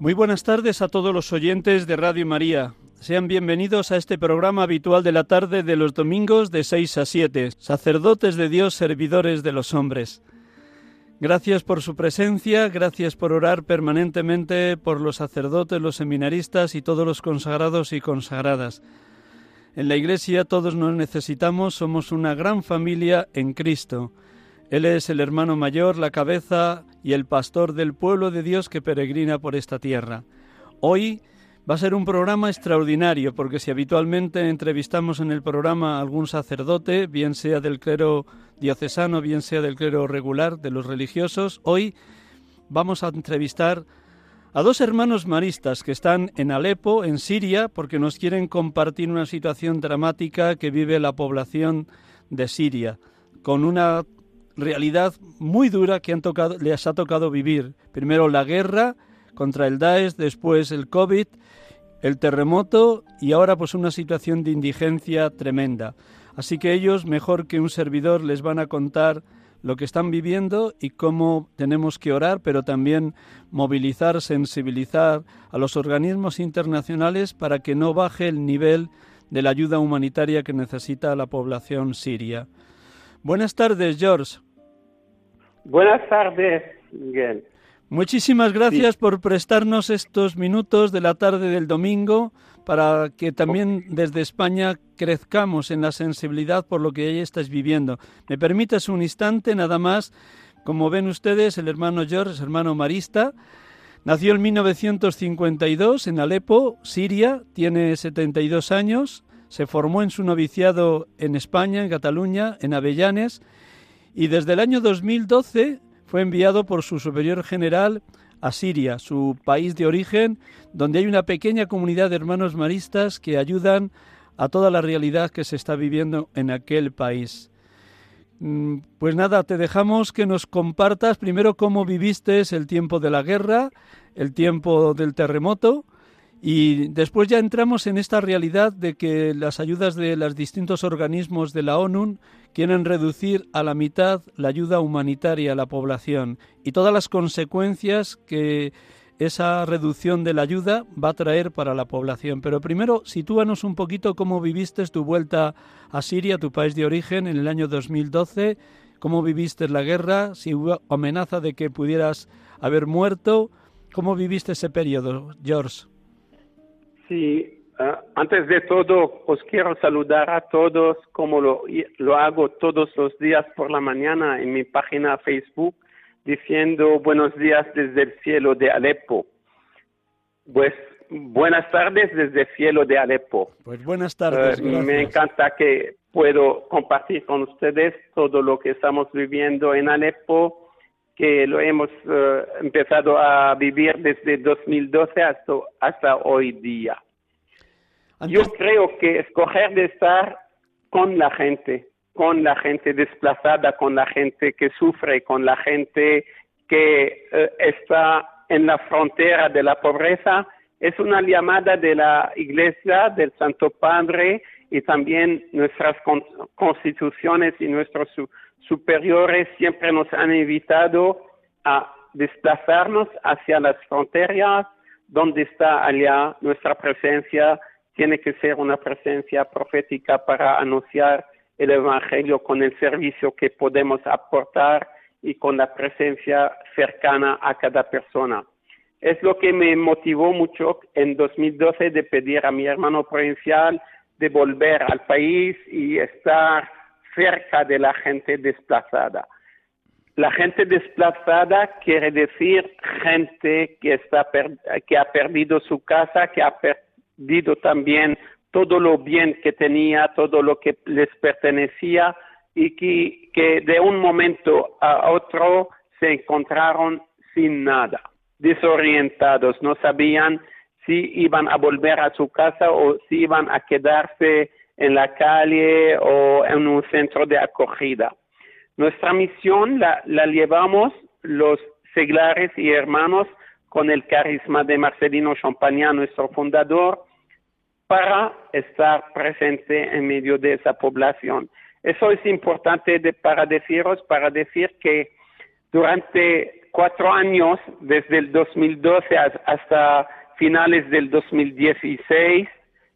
Muy buenas tardes a todos los oyentes de Radio María. Sean bienvenidos a este programa habitual de la tarde de los domingos de 6 a 7, sacerdotes de Dios, servidores de los hombres. Gracias por su presencia, gracias por orar permanentemente por los sacerdotes, los seminaristas y todos los consagrados y consagradas. En la Iglesia todos nos necesitamos, somos una gran familia en Cristo. Él es el hermano mayor, la cabeza y el pastor del pueblo de Dios que peregrina por esta tierra. Hoy va a ser un programa extraordinario porque si habitualmente entrevistamos en el programa a algún sacerdote, bien sea del clero diocesano, bien sea del clero regular, de los religiosos, hoy vamos a entrevistar a dos hermanos maristas que están en Alepo, en Siria, porque nos quieren compartir una situación dramática que vive la población de Siria, con una realidad muy dura que han tocado, les ha tocado vivir. Primero la guerra contra el Daesh, después el COVID, el terremoto y ahora pues una situación de indigencia tremenda. Así que ellos, mejor que un servidor, les van a contar lo que están viviendo y cómo tenemos que orar, pero también movilizar, sensibilizar a los organismos internacionales para que no baje el nivel de la ayuda humanitaria que necesita la población siria. Buenas tardes, George. Buenas tardes, Miguel. Muchísimas gracias por prestarnos estos minutos de la tarde del domingo para que también desde España crezcamos en la sensibilidad por lo que ahí estás viviendo. ¿Me permites un instante nada más? Como ven ustedes, el hermano George, hermano marista, nació en 1952 en Alepo, Siria, tiene 72 años, se formó en su noviciado en España, en Cataluña, en Avellanes, y desde el año 2012 fue enviado por su superior general a Siria, su país de origen, donde hay una pequeña comunidad de hermanos maristas que ayudan a toda la realidad que se está viviendo en aquel país. Mm, pues nada, te dejamos que nos compartas primero cómo viviste el tiempo de la guerra, el tiempo del terremoto, y después ya entramos en esta realidad de que las ayudas de los distintos organismos de la ONU quieren reducir a la mitad la ayuda humanitaria a la población y todas las consecuencias que esa reducción de la ayuda va a traer para la población. Pero primero, sitúanos un poquito cómo viviste tu vuelta a Siria, tu país de origen, en el año 2012, cómo viviste la guerra, si hubo amenaza de que pudieras haber muerto, cómo viviste ese periodo, George. Sí, ah, antes de todo, os quiero saludar a todos como lo, lo hago todos los días por la mañana en mi página Facebook, diciendo buenos días desde el cielo de Alepo. Pues buenas tardes desde el cielo de Alepo. Pues buenas tardes. Uh, me encanta que puedo compartir con ustedes todo lo que estamos viviendo en Alepo que lo hemos uh, empezado a vivir desde 2012 hasta, hasta hoy día. Antes... Yo creo que escoger de estar con la gente, con la gente desplazada, con la gente que sufre, con la gente que uh, está en la frontera de la pobreza, es una llamada de la Iglesia, del Santo Padre y también nuestras con constituciones y nuestros superiores siempre nos han invitado a desplazarnos hacia las fronteras donde está allá nuestra presencia tiene que ser una presencia profética para anunciar el Evangelio con el servicio que podemos aportar y con la presencia cercana a cada persona. Es lo que me motivó mucho en 2012 de pedir a mi hermano provincial de volver al país y estar cerca de la gente desplazada. La gente desplazada quiere decir gente que, está que ha perdido su casa, que ha perdido también todo lo bien que tenía, todo lo que les pertenecía y que, que de un momento a otro se encontraron sin nada, desorientados, no sabían si iban a volver a su casa o si iban a quedarse en la calle o en un centro de acogida. Nuestra misión la, llevamos los seglares y hermanos con el carisma de Marcelino Champagnat, nuestro fundador, para estar presente en medio de esa población. Eso es importante para deciros, para decir que durante cuatro años, desde el 2012 hasta finales del 2016,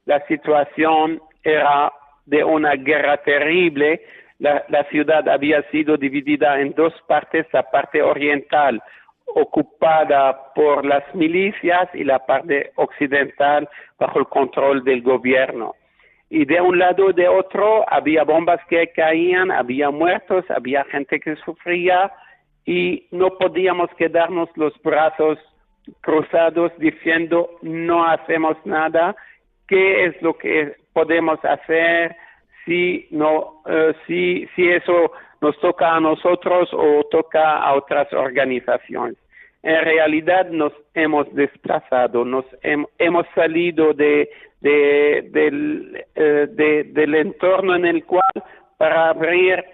la situación era de una guerra terrible. La, ciudad había sido dividida en dos partes, la parte oriental ocupada por las milicias y la parte occidental bajo el control del gobierno. Y de un lado y de otro había bombas que caían, había muertos, había gente que sufría y no podíamos quedarnos los brazos cruzados diciendo no hacemos nada, qué es lo que podemos hacer si no eh, si si eso nos toca a nosotros o toca a otras organizaciones. En realidad nos hemos desplazado, nos hemos salido de, del, eh, del entorno en el cual para abrir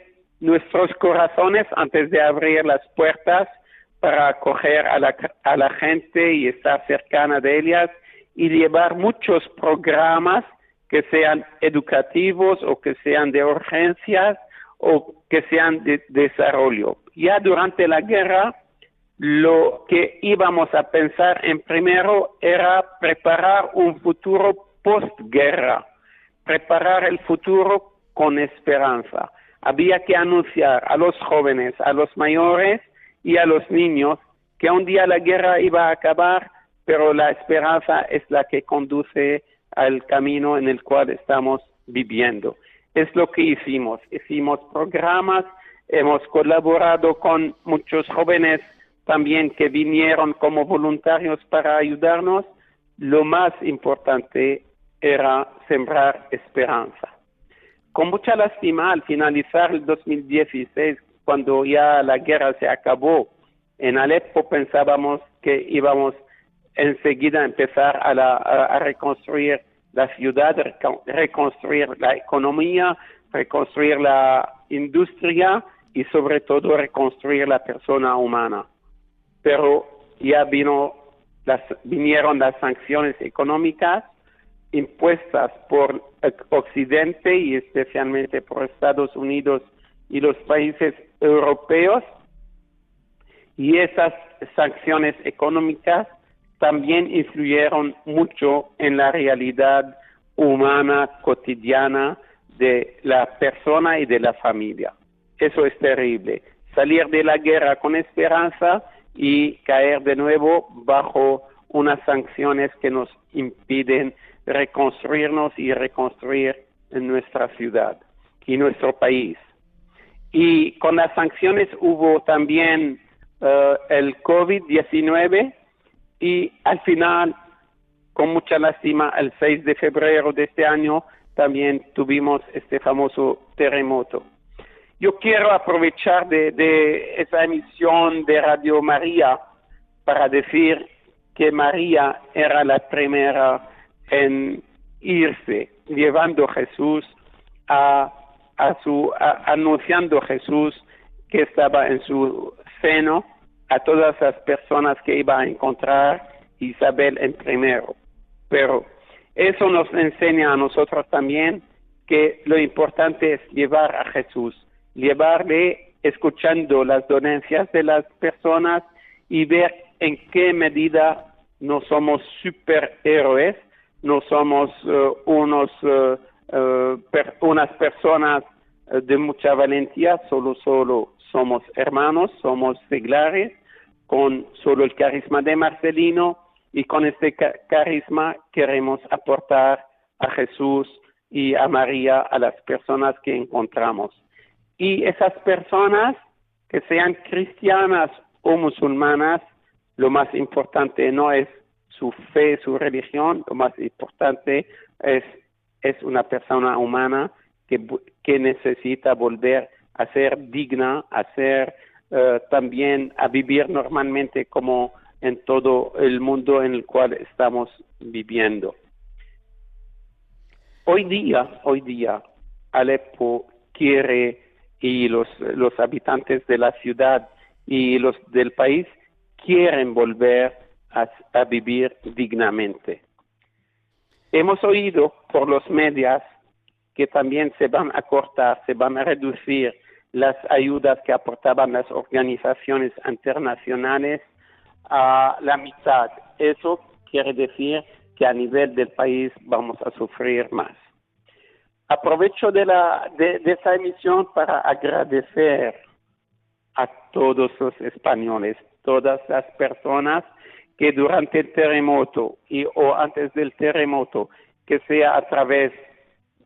nuestros corazones antes de abrir las puertas para acoger a la, a la gente y estar cercana de ellas y llevar muchos programas que sean educativos o que sean de urgencias o que sean de desarrollo. Ya durante la guerra lo que íbamos a pensar en primero era preparar un futuro postguerra, preparar el futuro con esperanza. Había que anunciar a los jóvenes, a los mayores y a los niños que un día la guerra iba a acabar, pero la esperanza es la que conduce al camino en el cual estamos viviendo. Es lo que hicimos. Hicimos programas, hemos colaborado con muchos jóvenes también que vinieron como voluntarios para ayudarnos, lo más importante era sembrar esperanza. Con mucha lástima, al finalizar el 2016, cuando ya la guerra se acabó, en Alepo pensábamos que íbamos enseguida a empezar a, a reconstruir la ciudad, reconstruir la economía, reconstruir la industria y sobre todo reconstruir la persona humana. Pero ya vino las, vinieron las sanciones económicas impuestas por Occidente y especialmente por Estados Unidos y los países europeos y esas sanciones económicas también influyeron mucho en la realidad humana cotidiana de la persona y de la familia. Eso es terrible. Salir de la guerra con esperanza y caer de nuevo bajo unas sanciones que nos impiden reconstruirnos y reconstruir nuestra ciudad y nuestro país. Y con las sanciones hubo también eh, el COVID-19 y al final, con mucha lástima, el 6 de febrero de este año también tuvimos este famoso terremoto. Yo quiero aprovechar de, esa emisión de Radio María para decir que María era la primera en irse, llevando a Jesús a, su, anunciando a Jesús que estaba en su seno a todas las personas que iba a encontrar Isabel en primero. Pero eso nos enseña a nosotros también que lo importante es llevar a Jesús llevarle escuchando las donencias de las personas y ver en qué medida no somos superhéroes, no somos eh, unos, eh, eh, unas personas de mucha valentía, solo, solo somos hermanos, somos seglares, con solo el carisma de Marcelino y con este carisma queremos aportar a Jesús y a María a las personas que encontramos. Y esas personas que sean cristianas o musulmanas, lo más importante no es su fe, su religión, lo más importante es, es una persona humana que, que necesita volver a ser digna, a ser eh, también a vivir normalmente como en todo el mundo en el cual estamos viviendo. Hoy día, hoy día, Alepo quiere y los, los habitantes de la ciudad y los del país quieren volver a, vivir dignamente. Hemos oído por los medios que también se van a cortar, se van a reducir las ayudas que aportaban las organizaciones internacionales a la mitad. Eso quiere decir que a nivel del país vamos a sufrir más. Aprovecho de, la, de, esa emisión para agradecer a todos los españoles, todas las personas que durante el terremoto y o antes del terremoto, que sea a través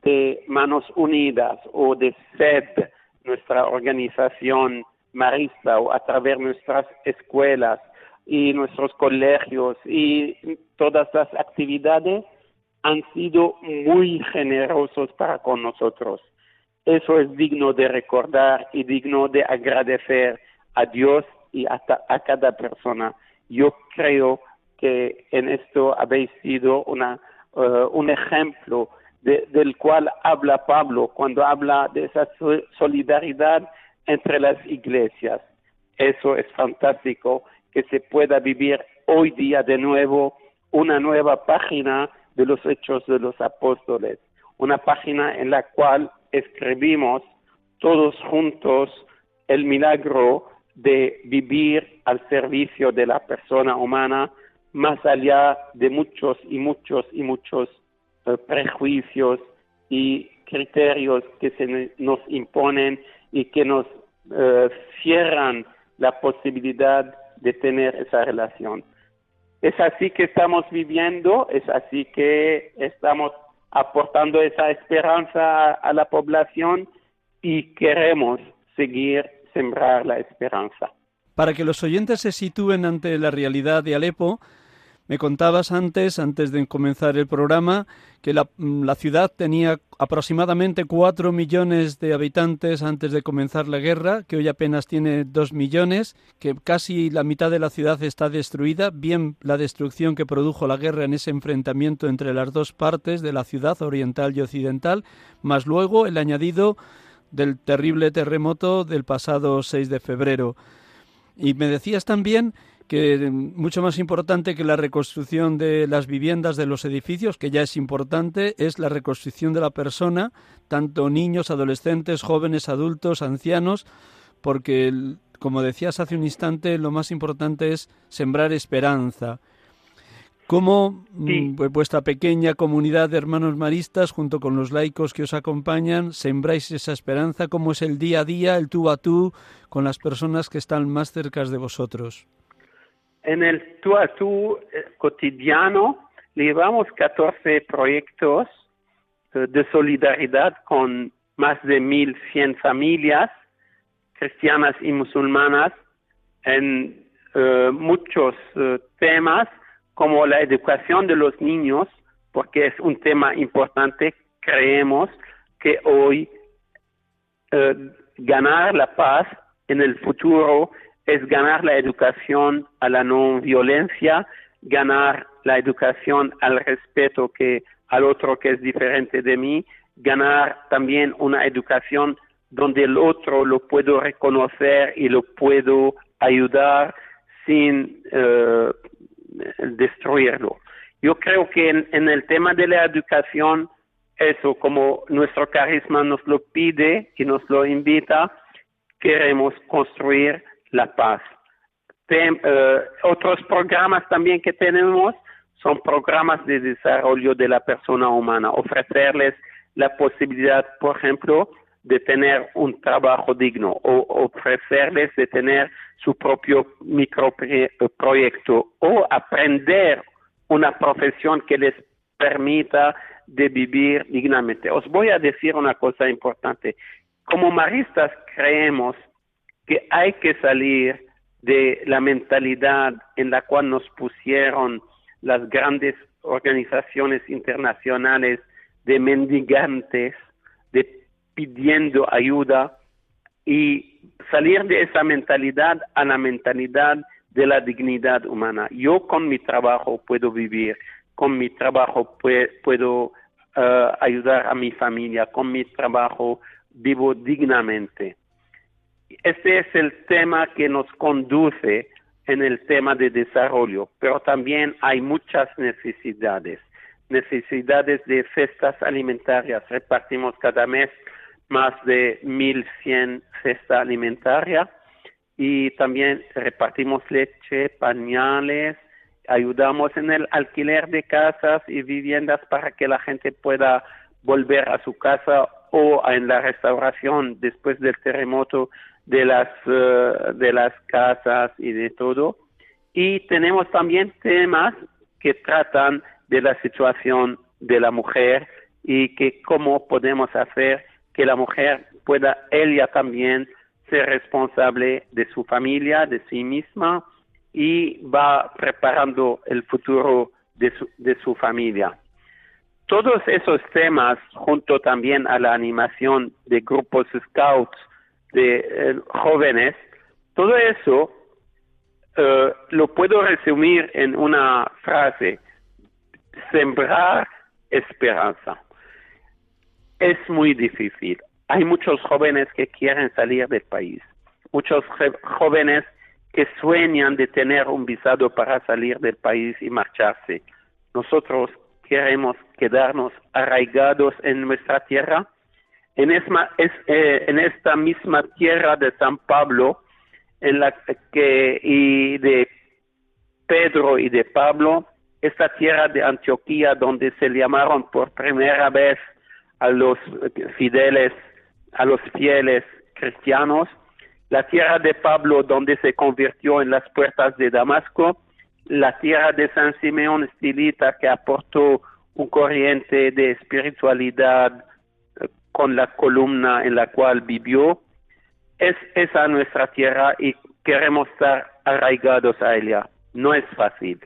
de Manos Unidas o de SED, nuestra organización marista, o a través de nuestras escuelas y nuestros colegios y todas las actividades, han sido muy generosos para con nosotros. Eso es digno de recordar y digno de agradecer a Dios y a, a cada persona. Yo creo que en esto habéis sido una, uh, un ejemplo del cual habla Pablo cuando habla de esa solidaridad entre las iglesias. Eso es fantástico, que se pueda vivir hoy día de nuevo una nueva página de los hechos de los apóstoles, una página en la cual escribimos todos juntos el milagro de vivir al servicio de la persona humana más allá de muchos y muchos y muchos prejuicios y criterios que se nos imponen y que nos eh, cierran la posibilidad de tener esa relación. Es así que estamos viviendo, es así que estamos aportando esa esperanza a, la población y queremos seguir sembrar la esperanza. Para que los oyentes se sitúen ante la realidad de Alepo, me contabas antes, antes de comenzar el programa, que la, mm, ciudad tenía aproximadamente cuatro millones de habitantes antes de comenzar la guerra, que hoy apenas tiene dos millones, que casi la mitad de la ciudad está destruida, bien la destrucción que produjo la guerra en ese enfrentamiento entre las dos partes de la ciudad oriental y occidental, más luego el añadido del terrible terremoto del pasado 6 de febrero. Y me decías también que mucho más importante que la reconstrucción de las viviendas, de los edificios, que ya es importante, es la reconstrucción de la persona, tanto niños, adolescentes, jóvenes, adultos, ancianos, porque, como decías hace un instante, lo más importante es sembrar esperanza. ¿Cómo mm, pues, vuestra pequeña comunidad de hermanos maristas, junto con los laicos que os acompañan, sembráis esa esperanza? ¿Cómo es el día a día, el tú a tú, con las personas que están más cerca de vosotros? En el tú a tú eh, cotidiano llevamos 14 proyectos eh, de solidaridad con más de 1.100 familias cristianas y musulmanas en eh, muchos temas como la educación de los niños, porque es un tema importante, creemos que hoy ganar la paz en el futuro es ganar la educación a la no violencia, ganar la educación al respeto que al otro que es diferente de mí, ganar también una educación donde el otro lo puedo reconocer y lo puedo ayudar sin eh, destruirlo. Yo creo que en, en, el tema de la educación, eso como nuestro carisma nos lo pide y nos lo invita, queremos construir la paz. Eh, otros programas también que tenemos son programas de desarrollo de la persona humana, ofrecerles la posibilidad, por ejemplo, de tener un trabajo digno o ofrecerles de tener su propio microproyecto o aprender una profesión que les permita de vivir dignamente. Os voy a decir una cosa importante. Como maristas creemos que hay que salir de la mentalidad en la cual nos pusieron las grandes organizaciones internacionales de mendigantes, de pidiendo ayuda y salir de esa mentalidad a la mentalidad de la dignidad humana. Yo con mi trabajo puedo vivir, con mi trabajo puedo eh, ayudar a mi familia, con mi trabajo vivo dignamente. Este es el tema que nos conduce en el tema de desarrollo, pero también hay muchas necesidades, necesidades de cestas alimentarias. Repartimos cada mes más de 1.100 cestas alimentarias y también repartimos leche, pañales, ayudamos en el alquiler de casas y viviendas para que la gente pueda volver a su casa o en la restauración después del terremoto de las eh, de las casas y de todo y tenemos también temas que tratan de la situación de la mujer y que cómo podemos hacer que la mujer pueda ella también ser responsable de su familia, de sí misma y va preparando el futuro de su, de su familia. Todos esos temas, junto también a la animación de grupos scouts de eh, jóvenes, todo eso eh, lo puedo resumir en una frase, sembrar esperanza. Es muy difícil. Hay muchos jóvenes que quieren salir del país, muchos jóvenes que sueñan de tener un visado para salir del país y marcharse. Nosotros queremos quedarnos arraigados en nuestra tierra en, eh, en esta misma tierra de San Pablo, y de Pedro y de Pablo, esta tierra de Antioquía donde se llamaron por primera vez a los fieles, a los fieles cristianos, la tierra de Pablo donde se convirtió en las puertas de Damasco, la tierra de San Simeón Estilita que aportó un corriente de espiritualidad, con la columna en la cual vivió, es esa nuestra tierra y queremos estar arraigados a ella. No es fácil.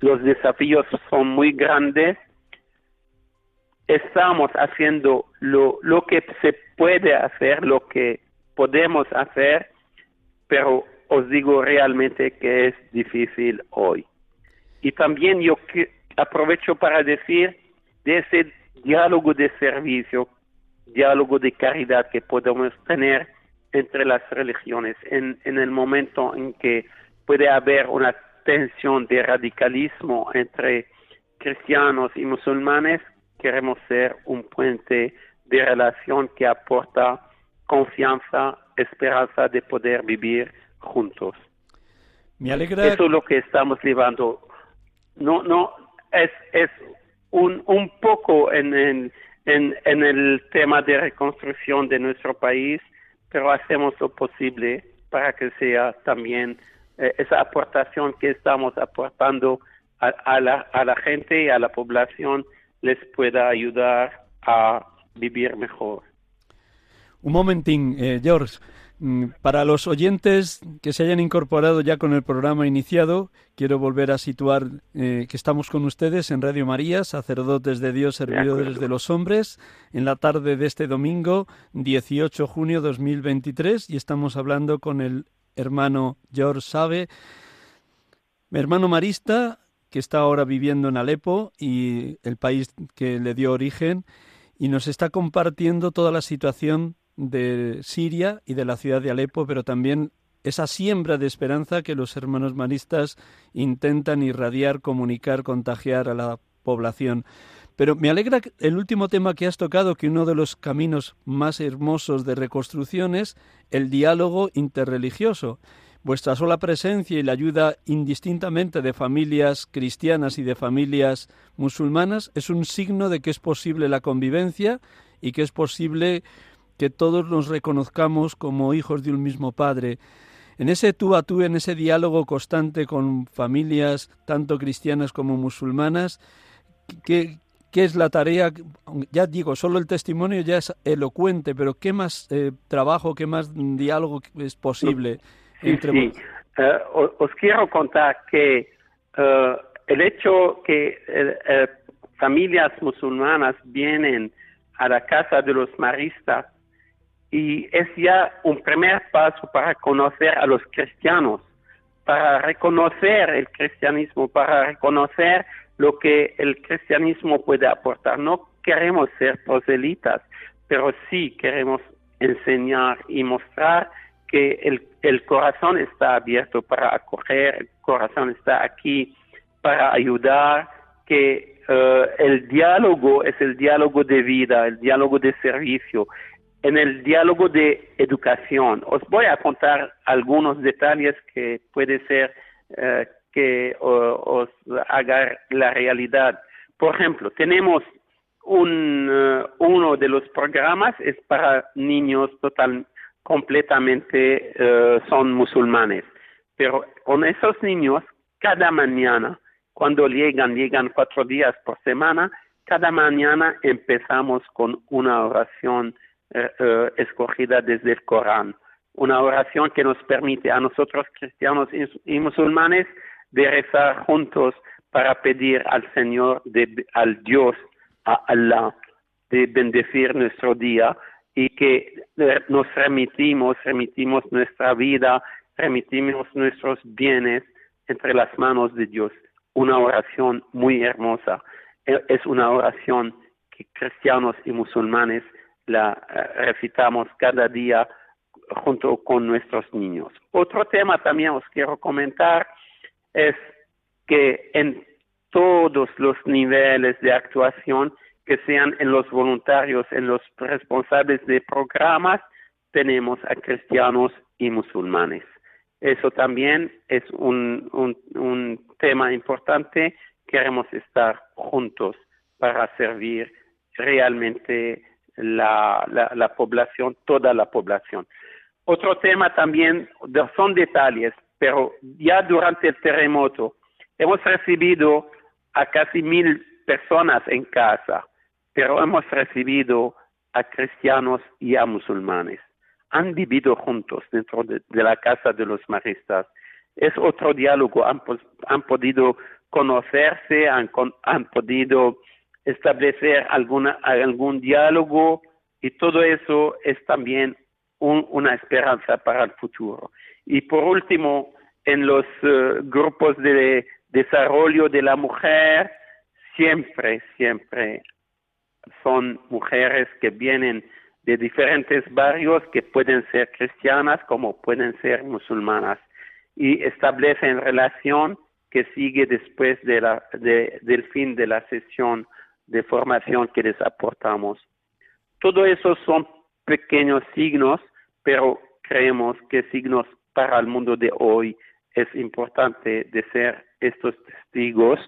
Los desafíos son muy grandes. Estamos haciendo lo, lo que se puede hacer, lo que podemos hacer, pero os digo realmente que es difícil hoy. Y también yo aprovecho para decir de ese diálogo de servicio diálogo de caridad que podemos tener entre las religiones en, en el momento en que puede haber una tensión de radicalismo entre cristianos y musulmanes, queremos ser un puente de relación que aporta confianza, esperanza de poder vivir juntos. Me alegra. Eso es lo que estamos llevando. No, no, es, es un, un poco en, en, en, en el tema de reconstrucción de nuestro país, pero hacemos lo posible para que sea también eh, esa aportación que estamos aportando a, a, la, a la gente y a la población les pueda ayudar a vivir mejor. Un momentín, eh, George. Mm, para los oyentes que se hayan incorporado ya con el programa iniciado, quiero volver a situar eh, que estamos con ustedes en Radio María, sacerdotes de Dios, servidores de los hombres, en la tarde de este domingo, 18 de junio 2023, y estamos hablando con el hermano George Sabe, hermano marista que está ahora viviendo en Alepo y el país que le dio origen, y nos está compartiendo toda la situación de Siria y de la ciudad de Alepo, pero también esa siembra de esperanza que los hermanos maristas intentan irradiar, comunicar, contagiar a la población. Pero me alegra el último tema que has tocado, que uno de los caminos más hermosos de reconstrucción es el diálogo interreligioso. Vuestra sola presencia y la ayuda indistintamente de familias cristianas y de familias musulmanas es un signo de que es posible la convivencia y que es posible que todos nos reconozcamos como hijos de un mismo Padre. En ese tú a tú, en ese diálogo constante con familias tanto cristianas como musulmanas, ¿qué, qué es la tarea? Ya digo, solo el testimonio ya es elocuente, pero ¿qué más eh, trabajo, qué más diálogo es posible? entre sí. Eh, os, quiero contar que eh, el hecho que familias musulmanas vienen a la casa de los maristas y es ya un primer paso para conocer a los cristianos, para reconocer el cristianismo, para reconocer lo que el cristianismo puede aportar. No queremos ser proselitas, pero sí queremos enseñar y mostrar que el, el corazón está abierto para acoger, el corazón está aquí para ayudar, que eh, el diálogo es el diálogo de vida, el diálogo de servicio, en el diálogo de educación. Os voy a contar algunos detalles que puede ser eh, que os haga la realidad. Por ejemplo, tenemos un, eh, uno de los programas es para niños total, completamente uh, son musulmanes, pero con esos niños cada mañana, cuando llegan, llegan cuatro días por semana, cada mañana empezamos con una oración uh, escogida desde el Corán, una oración que nos permite a nosotros cristianos y, musulmanes de rezar juntos para pedir al Señor, de, al Dios a Allah de bendecir nuestro día y que eh, nos remitimos, remitimos nuestra vida, remitimos nuestros bienes entre las manos de Dios. Una oración muy hermosa. Es una oración que cristianos y musulmanes la eh, recitamos cada día junto con nuestros niños. Otro tema también os quiero comentar es que en todos los niveles de actuación, que sean en los voluntarios, en los responsables de programas, tenemos a cristianos y musulmanes. Eso también es un, un, tema importante. Queremos estar juntos para servir realmente la, la, la población, toda la población. Otro tema también son detalles, pero ya durante el terremoto Hemos recibido a casi mil personas en casa, pero hemos recibido a cristianos y a musulmanes. Han vivido juntos dentro de, la casa de los maristas. Es otro diálogo, han, podido conocerse, han, podido establecer alguna, algún diálogo y todo eso es también una esperanza para el futuro. Y por último, en los eh, grupos de desarrollo de la mujer, siempre, siempre son mujeres que vienen de diferentes barrios que pueden ser cristianas como pueden ser musulmanas y establecen relación que sigue después de la, del fin de la sesión de formación que les aportamos. Todo eso son pequeños signos, pero creemos que signos para el mundo de hoy es importante de ser estos testigos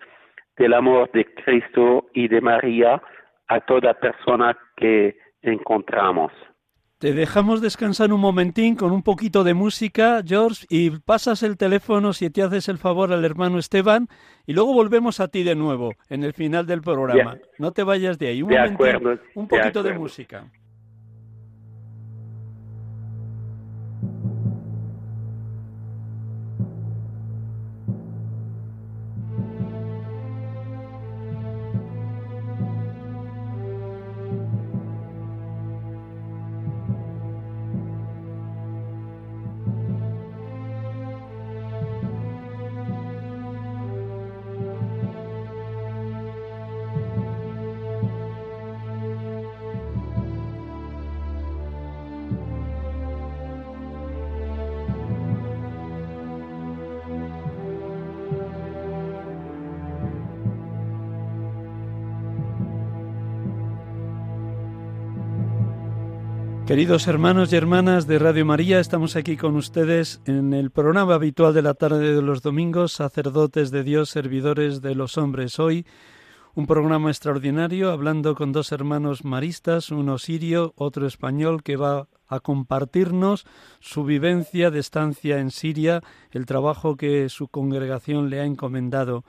del amor de Cristo y de María a toda persona que encontramos. Te dejamos descansar un momentín con un poquito de música, George, y pasas el teléfono si te haces el favor al hermano Esteban, y luego volvemos a ti de nuevo en el final del programa. No te vayas de ahí. Un, un poquito de música. Queridos hermanos y hermanas de Radio María, estamos aquí con ustedes en el programa habitual de la tarde de los domingos, sacerdotes de Dios, servidores de los hombres. Hoy un programa extraordinario hablando con dos hermanos maristas, uno sirio, otro español, que va a compartirnos su vivencia de estancia en Siria, el trabajo que su congregación le ha encomendado.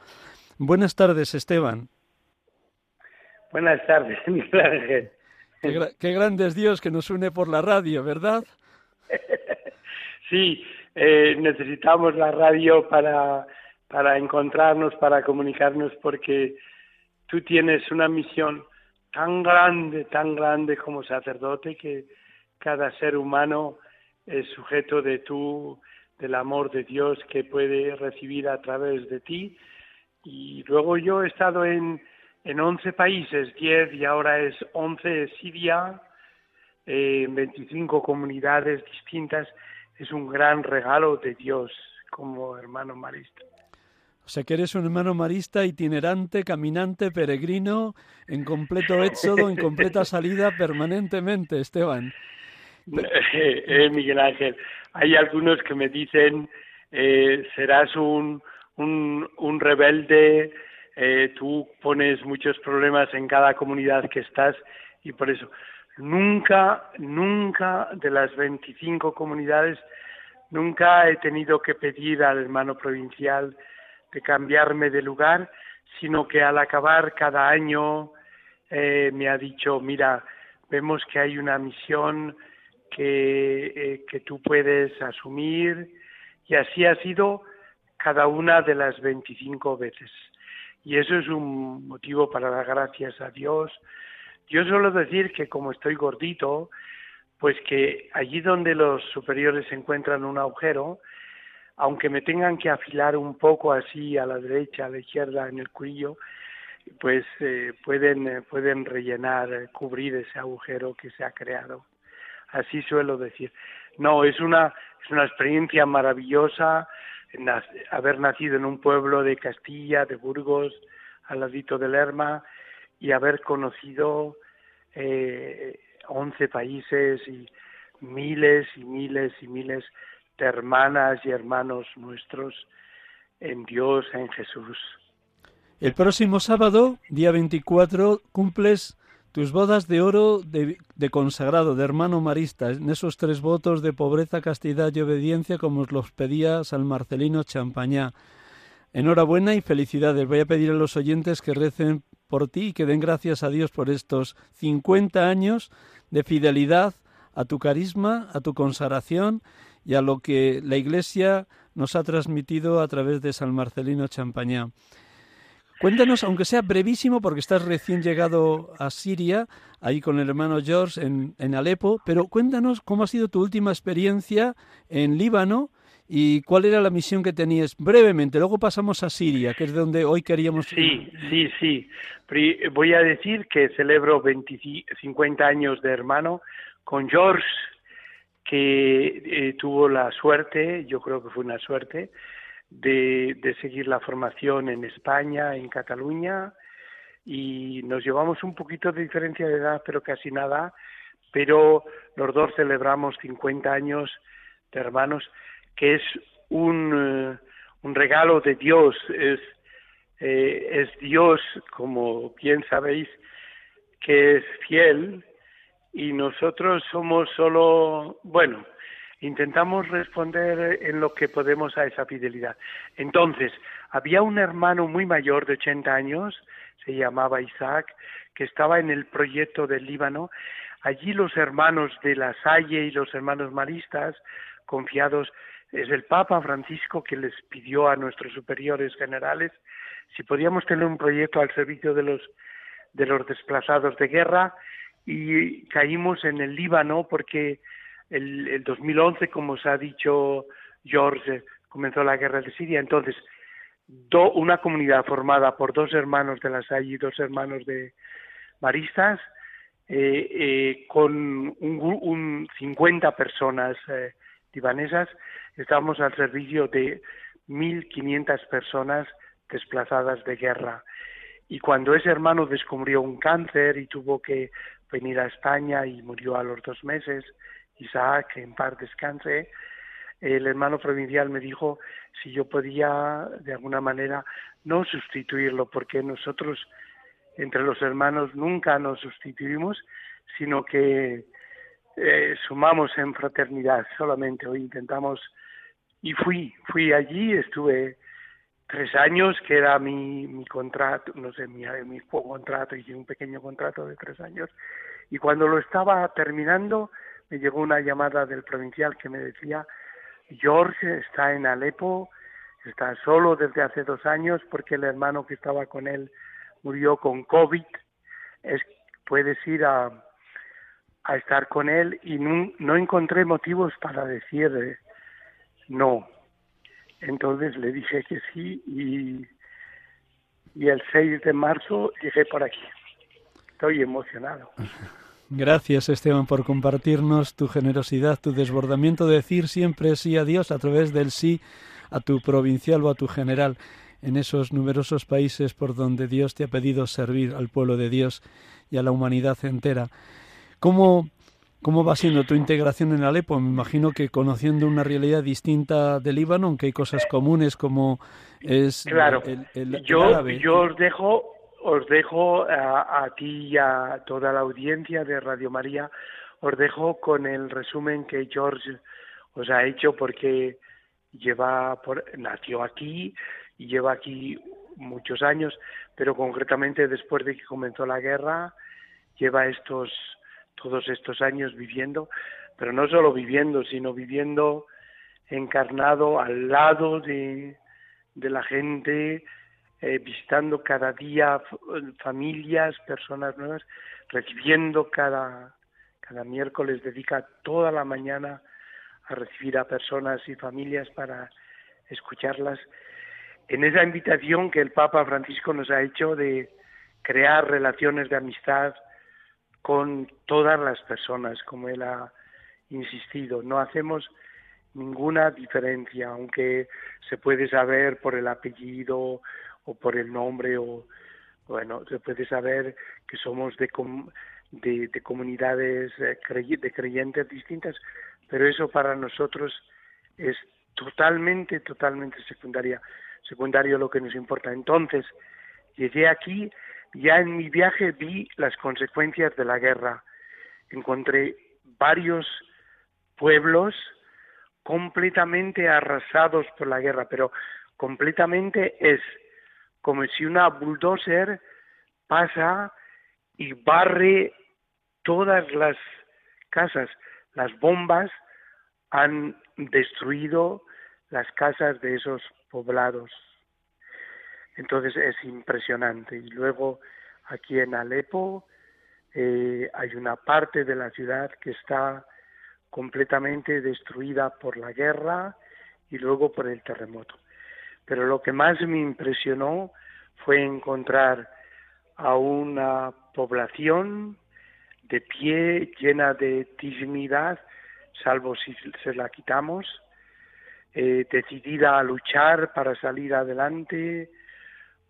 Buenas tardes, Esteban. Buenas tardes, Miguel Ángel. Qué, grande es Dios que nos une por la radio, ¿verdad? sí, eh, necesitamos la radio para, para encontrarnos, para comunicarnos, porque tú tienes una misión tan grande, tan grande como sacerdote que, cada ser humano es sujeto de tu, del amor de Dios que puede recibir a través de ti. Y luego yo he estado en, en 11 países, 10 y ahora es 11 Siria, eh, en 25 comunidades distintas. Es un gran regalo de Dios como hermano marista. O sea que eres un hermano marista itinerante, caminante, peregrino, en completo éxodo, en completa salida permanentemente, Esteban. Eh, Miguel Ángel, hay algunos que me dicen, eh, serás un, un, un rebelde, eh, tú pones muchos problemas en cada comunidad que estás y por eso nunca, nunca de las 25 comunidades, nunca he tenido que pedir al hermano provincial de cambiarme de lugar, sino que al acabar cada año eh, me ha dicho, mira, vemos que hay una misión que, eh, que tú puedes asumir y así ha sido cada una de las 25 veces. Y eso es un motivo para dar gracias a Dios. Yo suelo decir que como estoy gordito, pues que allí donde los superiores encuentran un agujero, aunque me tengan que afilar un poco así a la derecha, a la izquierda, en el cuello, pues eh, pueden, eh, pueden rellenar, cubrir ese agujero que se ha creado así suelo decir. No, es una, es una experiencia maravillosa haber nacido en un pueblo de Castilla, de Burgos, al ladito de Lerma, y haber conocido eh, 11 países y miles y miles y miles de hermanas y hermanos nuestros en Dios, en Jesús. El próximo sábado, día 24, cumples tus bodas de oro de, consagrado, de hermano marista, en esos tres votos de pobreza, castidad y obediencia como os los pedía San Marcelino Champañá. Enhorabuena y felicidades. Voy a pedir a los oyentes que recen por ti y que den gracias a Dios por estos 50 años de fidelidad a tu carisma, a tu consagración y a lo que la Iglesia nos ha transmitido a través de San Marcelino Champañá. Cuéntanos, aunque sea brevísimo, porque estás recién llegado a Siria, ahí con el hermano George en, Alepo, pero cuéntanos cómo ha sido tu última experiencia en Líbano y cuál era la misión que tenías brevemente. Luego pasamos a Siria, que es donde hoy queríamos. Sí, sí, sí. Voy a decir que celebro 50 años de hermano con George, que eh, tuvo la suerte, yo creo que fue una suerte, de, seguir la formación en España, en Cataluña, y nos llevamos un poquito de diferencia de edad, pero casi nada, pero los dos celebramos 50 años de hermanos, que es un, eh, un regalo de Dios, es, eh, es Dios, como bien sabéis, que es fiel y nosotros somos solo, bueno, intentamos responder en lo que podemos a esa fidelidad. Entonces, había un hermano muy mayor de 80 años, se llamaba Isaac, que estaba en el proyecto del Líbano. Allí los hermanos de la Salle y los hermanos maristas, confiados, es el Papa Francisco que les pidió a nuestros superiores generales si podíamos tener un proyecto al servicio de los de los desplazados de guerra y caímos en el Líbano porque el, el 2011, como se ha dicho George, comenzó la guerra de Siria. Entonces, una comunidad formada por dos hermanos de la Salle y dos hermanos de Maristas, eh, eh, con un, un 50 personas eh, libanesas, estábamos al servicio de 1.500 personas desplazadas de guerra. Y cuando ese hermano descubrió un cáncer y tuvo que venir a España y murió a los dos meses, Isaac, en paz descanse, el hermano provincial me dijo si yo podía de alguna manera no sustituirlo, porque nosotros entre los hermanos nunca nos sustituimos, sino que eh, sumamos en fraternidad solamente. Hoy intentamos y fui, fui allí, estuve tres años, que era mi, mi contrato, no sé, mi, mi contrato, hice un pequeño contrato de tres años, y cuando lo estaba terminando, me llegó una llamada del provincial que me decía, George está en Alepo, está solo desde hace dos años porque el hermano que estaba con él murió con COVID. Es, puedes ir a, estar con él y no, encontré motivos para decir no. Entonces le dije que sí y, y el 6 de marzo llegué por aquí. Estoy emocionado. Gracias Esteban por compartirnos tu generosidad, tu desbordamiento de decir siempre sí a Dios a través del sí a tu provincial o a tu general en esos numerosos países por donde Dios te ha pedido servir al pueblo de Dios y a la humanidad entera. ¿Cómo, cómo va siendo tu integración en Alepo? Me imagino que conociendo una realidad distinta del Líbano, aunque hay cosas comunes como es claro. el, yo, Yo os dejo, os dejo a, ti y a toda la audiencia de Radio María, os dejo con el resumen que George os ha hecho porque lleva por, nació aquí y lleva aquí muchos años, pero concretamente después de que comenzó la guerra, lleva estos todos estos años viviendo, pero no solo viviendo, sino viviendo encarnado al lado de, de la gente, eh, visitando cada día familias, personas nuevas, recibiendo cada, cada miércoles, dedica toda la mañana a recibir a personas y familias para escucharlas. En esa invitación que el Papa Francisco nos ha hecho de crear relaciones de amistad con todas las personas, como él ha insistido. No hacemos ninguna diferencia, aunque se puede saber por el apellido o por el nombre o bueno, se puede saber que somos de, de, comunidades eh, de creyentes distintas, pero eso para nosotros es totalmente, totalmente secundaria, secundario lo que nos importa. Entonces, llegué aquí ya en mi viaje vi las consecuencias de la guerra. Encontré varios pueblos completamente arrasados por la guerra, pero completamente es como si una bulldozer pasa y barre todas las casas. Las bombas han destruido las casas de esos poblados. Entonces es impresionante. Y luego aquí en Alepo eh, hay una parte de la ciudad que está completamente destruida por la guerra y luego por el terremoto. Pero lo que más me impresionó fue encontrar a una población de pie, llena de dignidad, salvo si se la quitamos, eh, decidida a luchar para salir adelante,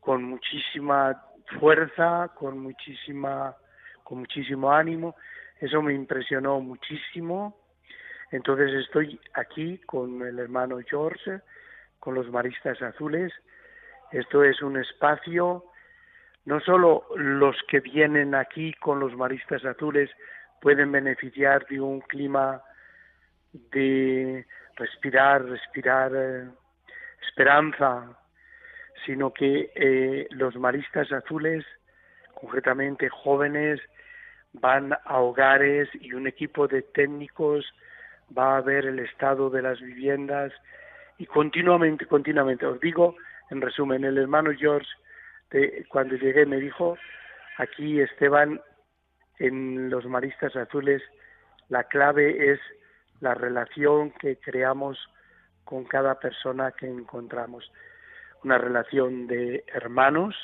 con muchísima fuerza, con muchísima, con muchísimo ánimo. Eso me impresionó muchísimo. Entonces estoy aquí con el hermano George, con los Maristas Azules. Esto es un espacio, no solo los que vienen aquí con los Maristas Azules pueden beneficiar de un clima de respirar, respirar eh, esperanza, sino que eh, los maristas azules, concretamente jóvenes, van a hogares y un equipo de técnicos va a ver el estado de las viviendas y continuamente, continuamente, os digo, en resumen, el hermano George, cuando llegué me dijo, aquí Esteban, en los maristas azules, la clave es la relación que creamos con cada persona que encontramos. Una relación de hermanos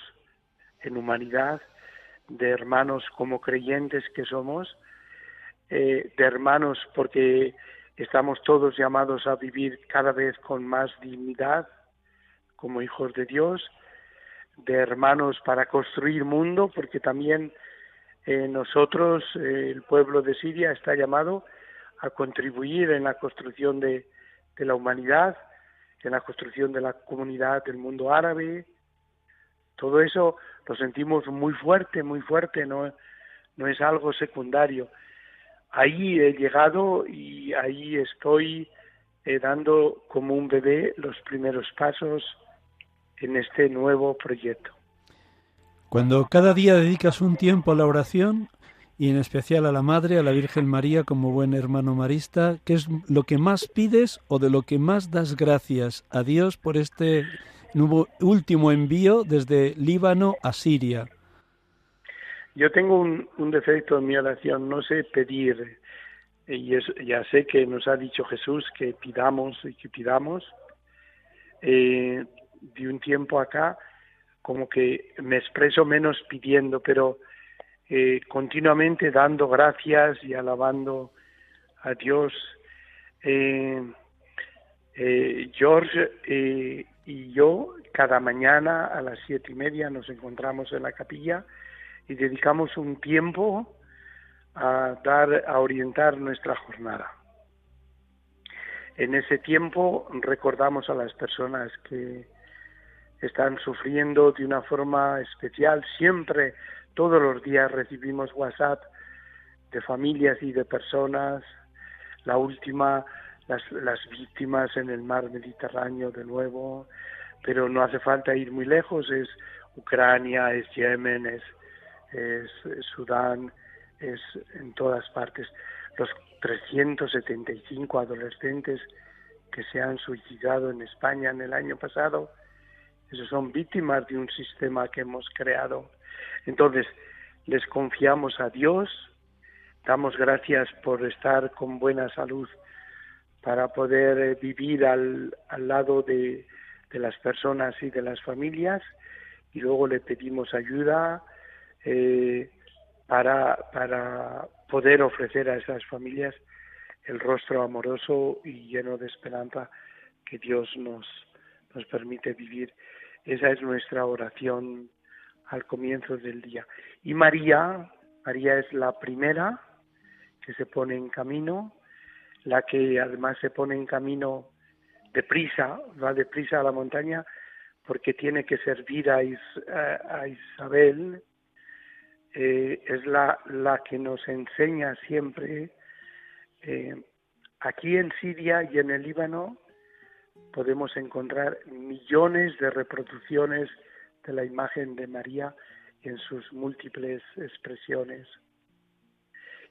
en humanidad, de hermanos como creyentes que somos, eh, de hermanos porque estamos todos llamados a vivir cada vez con más dignidad como hijos de Dios, de hermanos para construir mundo, porque también eh, nosotros, eh, el pueblo de Siria, está llamado a contribuir en la construcción de la humanidad, en la construcción de la comunidad del mundo árabe. Todo eso lo sentimos muy fuerte, muy fuerte, no, no es algo secundario. Ahí he llegado y ahí estoy eh, dando como un bebé los primeros pasos en este nuevo proyecto. Cuando cada día dedicas un tiempo a la oración, y en especial a la Madre, a la Virgen María como buen hermano marista, ¿qué es lo que más pides o de lo que más das gracias a Dios por este último envío desde Líbano a Siria? Yo tengo un, un defecto en mi oración, no sé pedir, y ya sé que nos ha dicho Jesús que pidamos y que pidamos. Eh, de un tiempo acá, como que me expreso menos pidiendo, pero eh, continuamente dando gracias y alabando a Dios. Eh, eh, George y yo cada mañana a las siete y media nos encontramos en la capilla y dedicamos un tiempo a dar a orientar nuestra jornada. En ese tiempo recordamos a las personas que están sufriendo de una forma especial. Siempre, todos los días recibimos WhatsApp de familias y de personas. La última, las, las víctimas en el mar Mediterráneo de nuevo, pero no hace falta ir muy lejos, es Ucrania, es Yemen, es, es Sudán, es en todas partes. Los 375 adolescentes que se han suicidado en España en el año pasado, esos son víctimas de un sistema que hemos creado. Entonces, les confiamos a Dios, damos gracias por estar con buena salud para poder eh, vivir al, al lado de, de, las personas y de las familias y luego le pedimos ayuda eh, para, para poder ofrecer a esas familias el rostro amoroso y lleno de esperanza que Dios nos, nos permite vivir. Esa es nuestra oración al comienzo del día. Y María, María es la primera que se pone en camino, la que además se pone en camino deprisa, va deprisa a la montaña porque tiene que servir a, a Isabel, eh, es la, la que nos enseña siempre. Eh, aquí en Siria y en el Líbano podemos encontrar millones de reproducciones de la imagen de María en sus múltiples expresiones.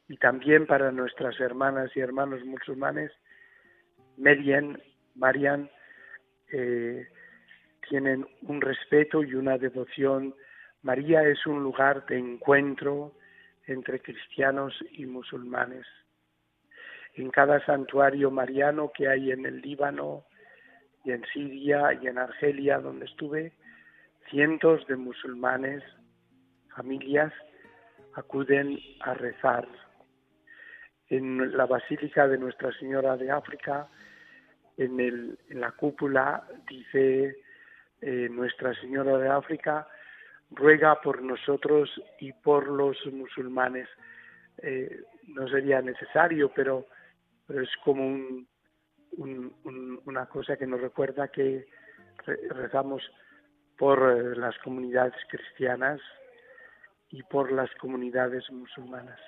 Y también para nuestras hermanas y hermanos musulmanes, Marian, Marian eh, tienen un respeto y una devoción María es un lugar de encuentro entre cristianos y musulmanes. En cada santuario mariano que hay en el Líbano y en Siria y en Argelia, donde estuve, cientos de musulmanes, familias, acuden a rezar. En la Basílica de Nuestra Señora de África, en, el, en la cúpula, dice eh, Nuestra Señora de África, ruega por nosotros y por los musulmanes. Eh, no sería necesario, pero, pero es como un, una cosa que nos recuerda que rezamos por eh, las comunidades cristianas y por las comunidades musulmanas.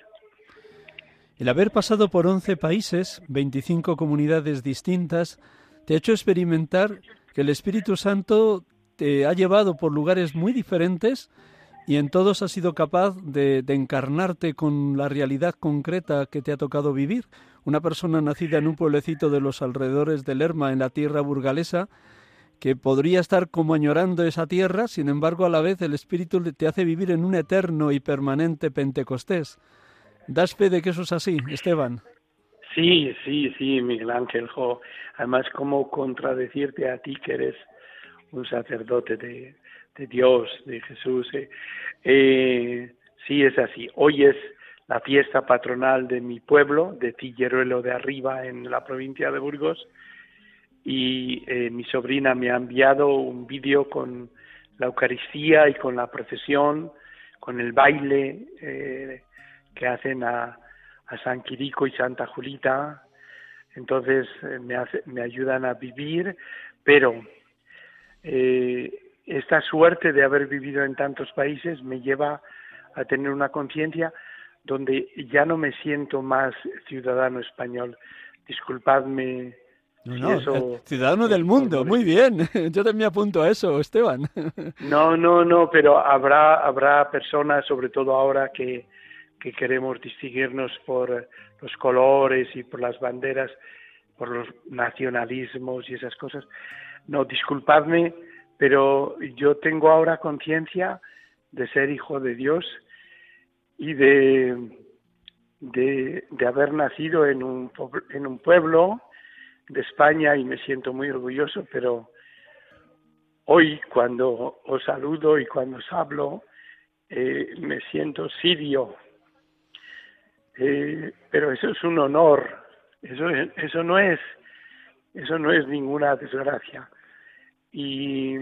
El haber pasado por 11 países, 25 comunidades distintas, te ha hecho experimentar que el Espíritu Santo te ha llevado por lugares muy diferentes y en todos has sido capaz de, encarnarte con la realidad concreta que te ha tocado vivir. Una persona nacida en un pueblecito de los alrededores de Lerma, en la tierra burgalesa, que podría estar como añorando esa tierra, sin embargo a la vez el Espíritu te hace vivir en un eterno y permanente Pentecostés. ¿Das fe de que eso es así, Esteban? Sí, sí, sí, Miguel Ángel. Además, como contradecirte a ti que eres un sacerdote de, Dios, de Jesús. Eh. Eh, sí, es así. Hoy es la fiesta patronal de mi pueblo, de Tilleruelo de Arriba, en la provincia de Burgos, y eh, mi sobrina me ha enviado un vídeo con la Eucaristía y con la procesión, con el baile que hacen a, a, San Quirico y Santa Julita. Entonces me, me ayudan a vivir, pero eh, esta suerte de haber vivido en tantos países me lleva a tener una conciencia donde ya no me siento más ciudadano español. Disculpadme. No, ciudadano del mundo, muy bien. Yo también apunto a eso, Esteban. No, no, no, pero habrá habrá personas, sobre todo ahora que, que queremos distinguirnos por los colores y por las banderas, por los nacionalismos y esas cosas. No, disculpadme, pero yo tengo ahora conciencia de ser hijo de Dios y de, de, haber nacido en un, en un pueblo de España y me siento muy orgulloso, pero hoy cuando os saludo y cuando os hablo, eh, me siento sirio. Eh, pero eso es un honor, eso, eso no es eso no es ninguna desgracia. Y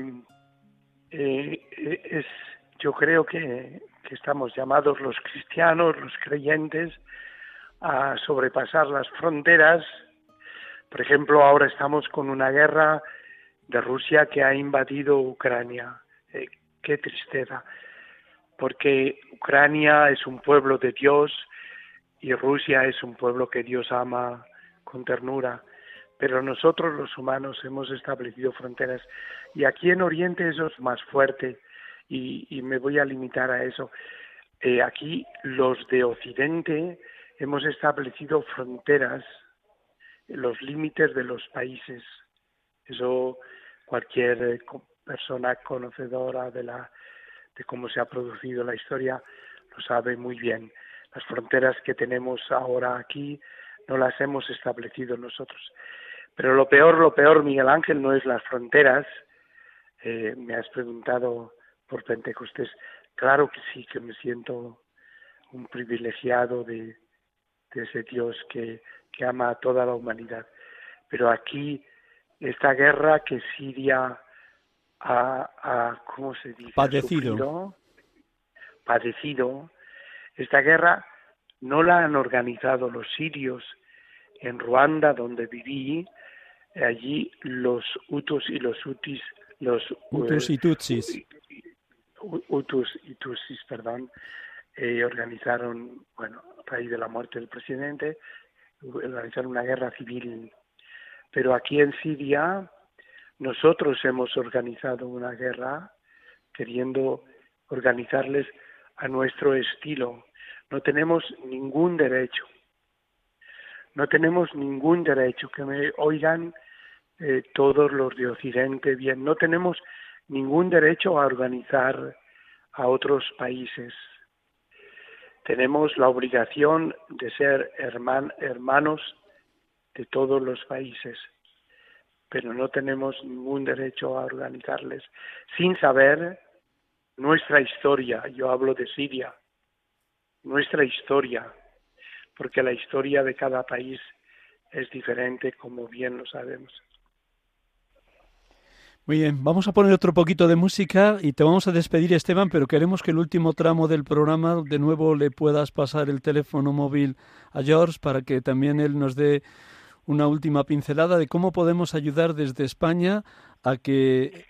eh, es, yo creo que, que estamos llamados los cristianos, los creyentes, a sobrepasar las fronteras. Por ejemplo, ahora estamos con una guerra de Rusia que ha invadido Ucrania. Eh, qué tristeza, porque Ucrania es un pueblo de Dios y Rusia es un pueblo que Dios ama con ternura pero nosotros los humanos hemos establecido fronteras y aquí en Oriente eso es más fuerte y, me voy a limitar a eso. Eh, aquí los de Occidente hemos establecido fronteras, los límites de los países. Eso cualquier eh, persona conocedora de la de cómo se ha producido la historia lo sabe muy bien. Las fronteras que tenemos ahora aquí no las hemos establecido nosotros. Pero lo peor, lo peor, Miguel Ángel, no es las fronteras. Eh, me has preguntado por Pentecostés. Claro que sí, que me siento un privilegiado de, ese Dios que, que ama a toda la humanidad. Pero aquí, esta guerra que Siria ha, ha ¿cómo se dice? Padecido. padecido. Esta guerra no la han organizado los sirios en Ruanda, donde viví, allí los Hutus y los Hutis, los Hutus y Tutsis, Hutus y Tutsis, perdón, eh, organizaron, bueno, a raíz de la muerte del presidente, organizaron una guerra civil. Pero aquí en Siria nosotros hemos organizado una guerra queriendo organizarles a nuestro estilo. No tenemos ningún derecho. No tenemos ningún derecho que me oigan eh, todos los de Occidente bien. No tenemos ningún derecho a organizar a otros países. Tenemos la obligación de ser hermanos de todos los países, pero no tenemos ningún derecho a organizarles sin saber nuestra historia. Yo hablo de Siria, nuestra historia, porque la historia de cada país es diferente, como bien lo sabemos. Muy bien, vamos a poner otro poquito de música y te vamos a despedir Esteban, pero queremos que el último tramo del programa de nuevo le puedas pasar el teléfono móvil a George para que también él nos dé una última pincelada de cómo podemos ayudar desde España a que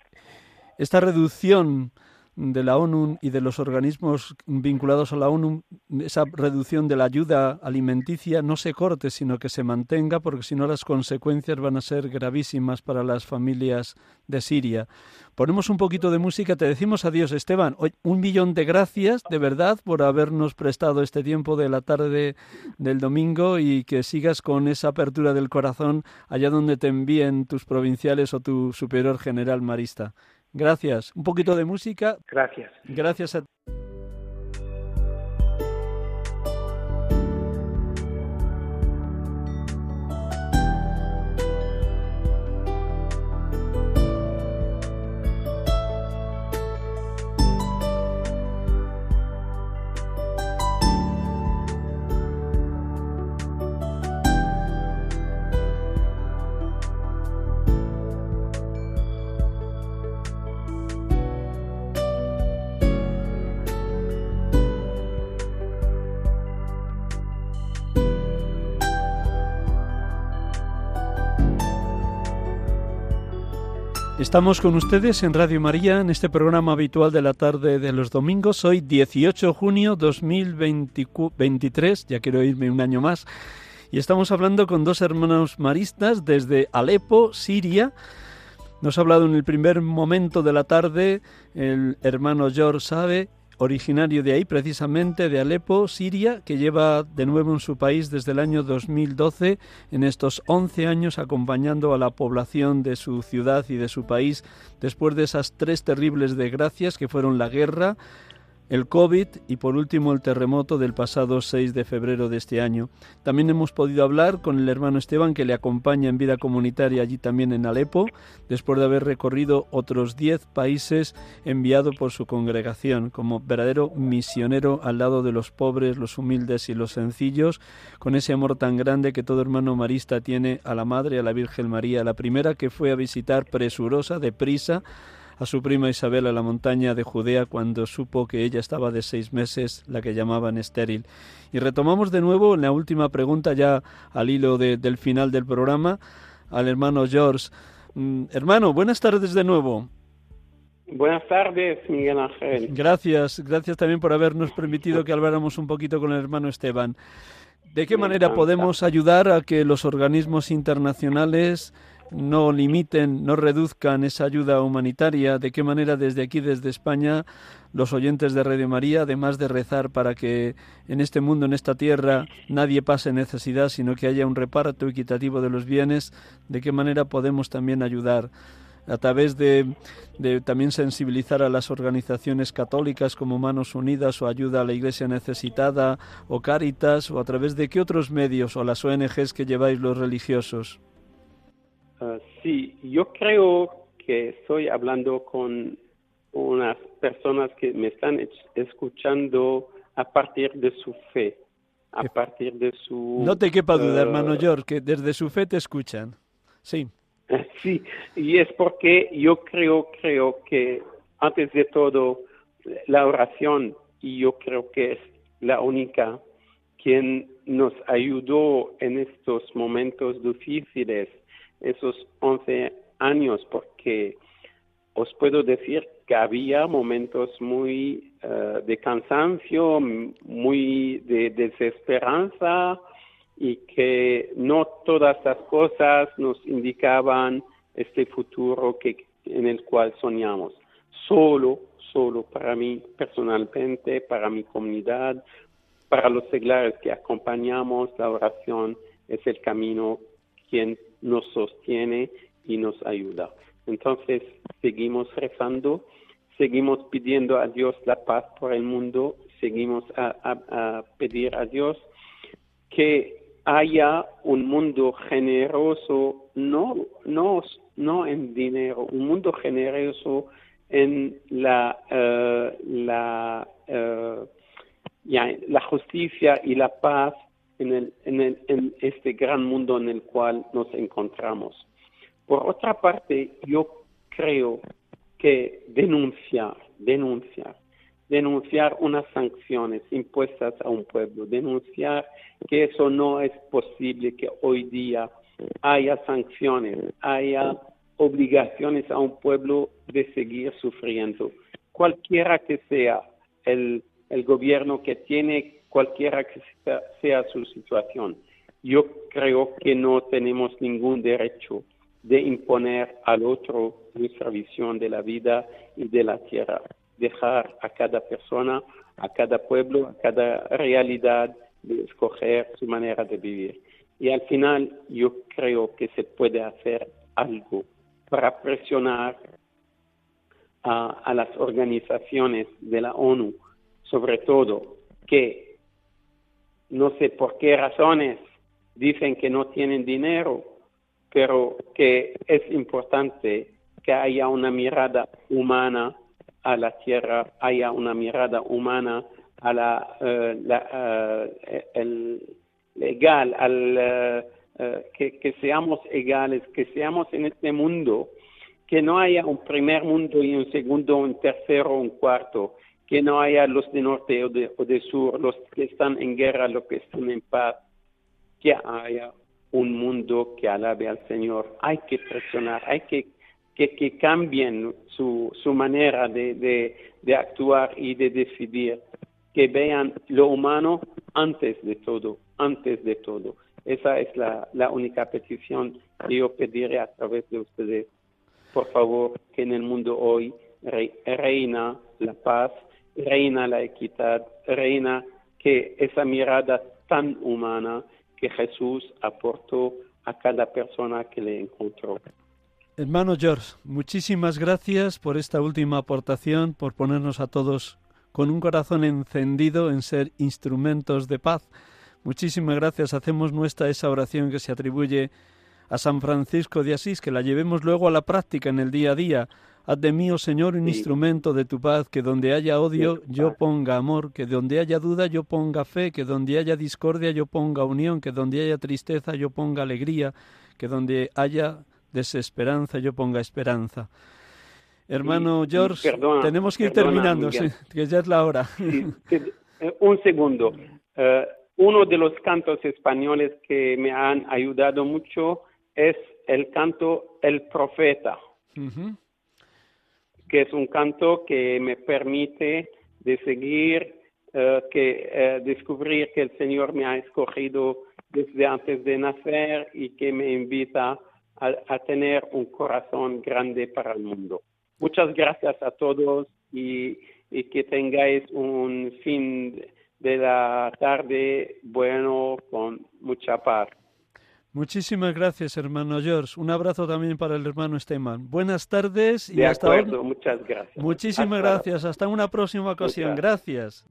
esta reducción de la ONU y de los organismos vinculados a la ONU, esa reducción de la ayuda alimenticia no se corte, sino que se mantenga, porque si no las consecuencias van a ser gravísimas para las familias de Siria. Ponemos un poquito de música, te decimos adiós Esteban, un millón de gracias de verdad por habernos prestado este tiempo de la tarde del domingo y que sigas con esa apertura del corazón allá donde te envíen tus provinciales o tu superior general marista. Gracias. Un poquito de música. Gracias. Gracias a Estamos con ustedes en Radio María en este programa habitual de la tarde de los domingos. Hoy 18 de junio 2023, ya quiero irme un año más, y estamos hablando con dos hermanos maristas desde Alepo, Siria. Nos ha hablado en el primer momento de la tarde el hermano George Sabe originario de ahí, precisamente de Alepo, Siria, que lleva de nuevo en su país desde el año 2012, en estos 11 años acompañando a la población de su ciudad y de su país después de esas tres terribles desgracias que fueron la guerra, el COVID y por último el terremoto del pasado 6 de febrero de este año. También hemos podido hablar con el hermano Esteban que le acompaña en vida comunitaria allí también en Alepo, después de haber recorrido otros 10 países enviado por su congregación como verdadero misionero al lado de los pobres, los humildes y los sencillos, con ese amor tan grande que todo hermano marista tiene a la Madre, a la Virgen María, la primera que fue a visitar presurosa, deprisa, a su prima Isabel a la montaña de Judea cuando supo que ella estaba de seis meses, la que llamaban estéril. Y retomamos de nuevo la última pregunta ya al hilo del final del programa al hermano George. Mm, hermano, buenas tardes de nuevo. Buenas tardes, Miguel Ángel. Gracias, gracias también por habernos permitido que habláramos un poquito con el hermano Esteban. ¿De qué manera podemos ayudar a que los organismos internacionales no limiten, no reduzcan esa ayuda humanitaria, de qué manera desde aquí, desde España, los oyentes de Radio María, además de rezar para que en este mundo, en esta tierra, nadie pase necesidad, sino que haya un reparto equitativo de los bienes, de qué manera podemos también ayudar a través de, también sensibilizar a las organizaciones católicas como Manos Unidas o Ayuda a la Iglesia Necesitada o Cáritas o a través de qué otros medios o las ONGs que lleváis los religiosos. Ah, sí, yo creo que estoy hablando con unas personas que me están escuchando a partir de su fe, a partir de su... No te quepa duda, hermano ah, George, que desde su fe te escuchan. Sí. Sí, y es porque yo creo, creo que antes de todo la oración, y yo creo que es la única quien nos ayudó en estos momentos difíciles esos 11 años porque os puedo decir que había momentos muy eh, de cansancio, muy de desesperanza y que no todas las cosas nos indicaban este futuro que, en el cual soñamos. Solo, solo para mí personalmente, para mi comunidad, para los seglares que acompañamos, la oración es el camino quien nos sostiene y nos ayuda. Entonces, seguimos rezando, seguimos pidiendo a Dios la paz por el mundo, seguimos a, pedir a Dios que haya un mundo generoso, no, no, no en dinero, un mundo generoso en la, eh, la, eh, la justicia y la paz en, el, en, el, en este gran mundo en el cual nos encontramos. Por otra parte, yo creo que denunciar, denunciar, denunciar unas sanciones impuestas a un pueblo, denunciar que eso no es posible, que hoy día haya sanciones, haya obligaciones a un pueblo de seguir sufriendo, cualquiera que sea el, el gobierno que tiene cualquiera que sea su situación. Yo creo que no tenemos ningún derecho de imponer al otro nuestra visión de la vida y de la tierra. Dejar a cada persona, a cada pueblo, a cada realidad de escoger su manera de vivir. Y al final yo creo que se puede hacer algo para presionar a, las organizaciones de la ONU, sobre todo, que no sé por qué razones dicen que no tienen dinero, pero que es importante que haya una mirada humana a la tierra, haya una mirada humana a la, eh, eh, el legal, al, eh, que, que seamos egales, que seamos en este mundo, que no haya un primer mundo y un segundo, un tercero, un cuarto, que no haya los de norte o de, o de sur, los que están en guerra, los que están en paz, que haya un mundo que alabe al Señor. Hay que presionar, hay que que, cambien su, su manera de, de, actuar y de decidir, que vean lo humano antes de todo, antes de todo. Esa es la, la única petición que yo pediré a través de ustedes. Por favor, que en el mundo hoy reina la paz, reina la equidad, reina que esa mirada tan humana que Jesús aportó a cada persona que le encontró. Hermano George, muchísimas gracias por esta última aportación, por ponernos a todos con un corazón encendido en ser instrumentos de paz. Muchísimas gracias. Hacemos nuestra esa oración que se atribuye a San Francisco de Asís, que la llevemos luego a la práctica en el día a día. Haz de mí, oh Señor, un instrumento de tu paz, que donde haya odio yo ponga amor, que donde haya duda yo ponga fe, que donde haya discordia yo ponga unión, que donde haya tristeza yo ponga alegría, que donde haya desesperanza yo ponga esperanza. Hermano George, tenemos que ir terminando, que ya es la hora. Eh, un segundo. Eh, uno de los cantos españoles que me han ayudado mucho es el canto El Profeta, que es un canto que me permite de seguir, eh, que descubrir que el Señor me ha escogido desde antes de nacer y que me invita a tener un corazón grande para el mundo. Muchas gracias a todos y, que tengáis un fin de la tarde bueno con mucha paz. Muchísimas gracias, hermano George. Un abrazo también para el hermano Esteban. Buenas tardes y hasta acuerdo, muchas gracias. Muchísimas gracias. Hasta una próxima ocasión. Gracias.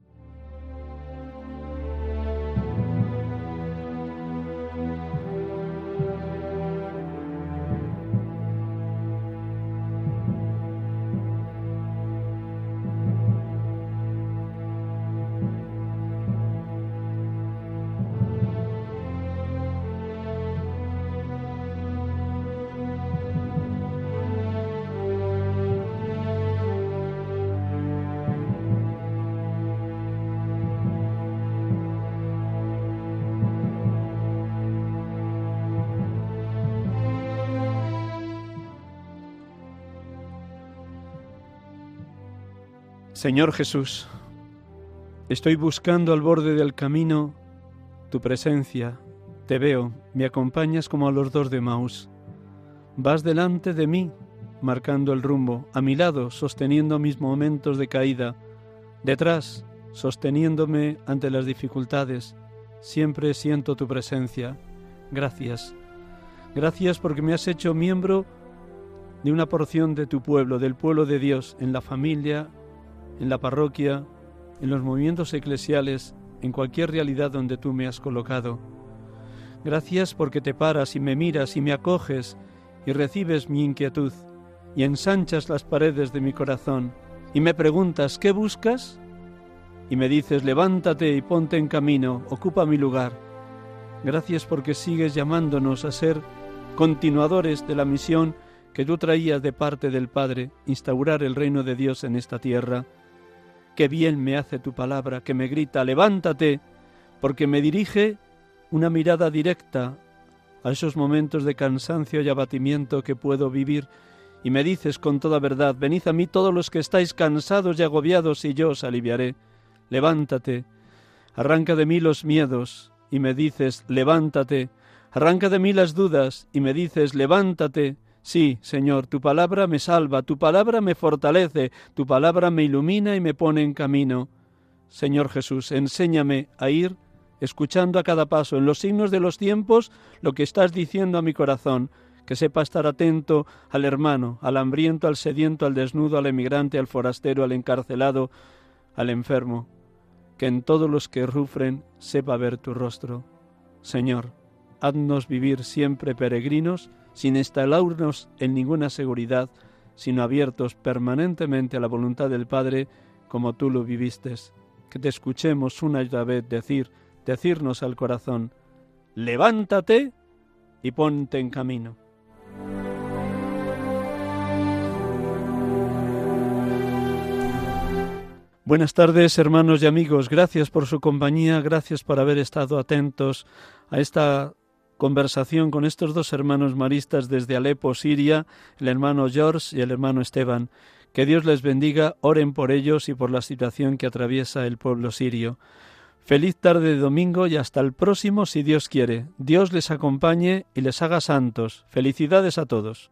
Señor Jesús, estoy buscando al borde del camino tu presencia. Te veo, me acompañas como a los dos de Maus. Vas delante de mí, marcando el rumbo, a mi lado, sosteniendo mis momentos de caída, detrás, sosteniéndome ante las dificultades. Siempre siento tu presencia. Gracias. Gracias porque me has hecho miembro de una porción de tu pueblo, del pueblo de Dios, en la familia, en la parroquia, en los movimientos eclesiales, en cualquier realidad donde tú me has colocado. Gracias porque te paras y me miras y me acoges y recibes mi inquietud y ensanchas las paredes de mi corazón y me preguntas, ¿qué buscas? Y me dices, levántate y ponte en camino, ocupa mi lugar. Gracias porque sigues llamándonos a ser continuadores de la misión que tú traías de parte del Padre, instaurar el reino de Dios en esta tierra Qué bien me hace tu palabra que me grita, levántate, porque me dirige una mirada directa a esos momentos de cansancio y abatimiento que puedo vivir, y me dices con toda verdad, venid a mí todos los que estáis cansados y agobiados, y yo os aliviaré. Levántate, arranca de mí los miedos, y me dices, levántate, arranca de mí las dudas, y me dices, levántate, Sí, Señor, tu palabra me salva, tu palabra me fortalece, tu palabra me ilumina y me pone en camino. Señor Jesús, enséñame a ir escuchando a cada paso, en los signos de los tiempos, lo que estás diciendo a mi corazón, que sepa estar atento al hermano, al hambriento, al sediento, al desnudo, al emigrante, al forastero, al encarcelado, al enfermo, que en todos los que rufren sepa ver tu rostro. Señor, haznos vivir siempre peregrinos, sin instalarnos en ninguna seguridad, sino abiertos permanentemente a la voluntad del Padre, como tú lo viviste. Que te escuchemos una y otra vez decir, decirnos al corazón, levántate y ponte en camino. Buenas tardes, hermanos y amigos. Gracias por su compañía, gracias por haber estado atentos a esta conversación con estos dos hermanos maristas desde Alepo, Siria, el hermano George y el hermano Esteban. Que Dios les bendiga, oren por ellos y por la situación que atraviesa el pueblo sirio. Feliz tarde de domingo y hasta el próximo si Dios quiere. Dios les acompañe y les haga santos. Felicidades a todos.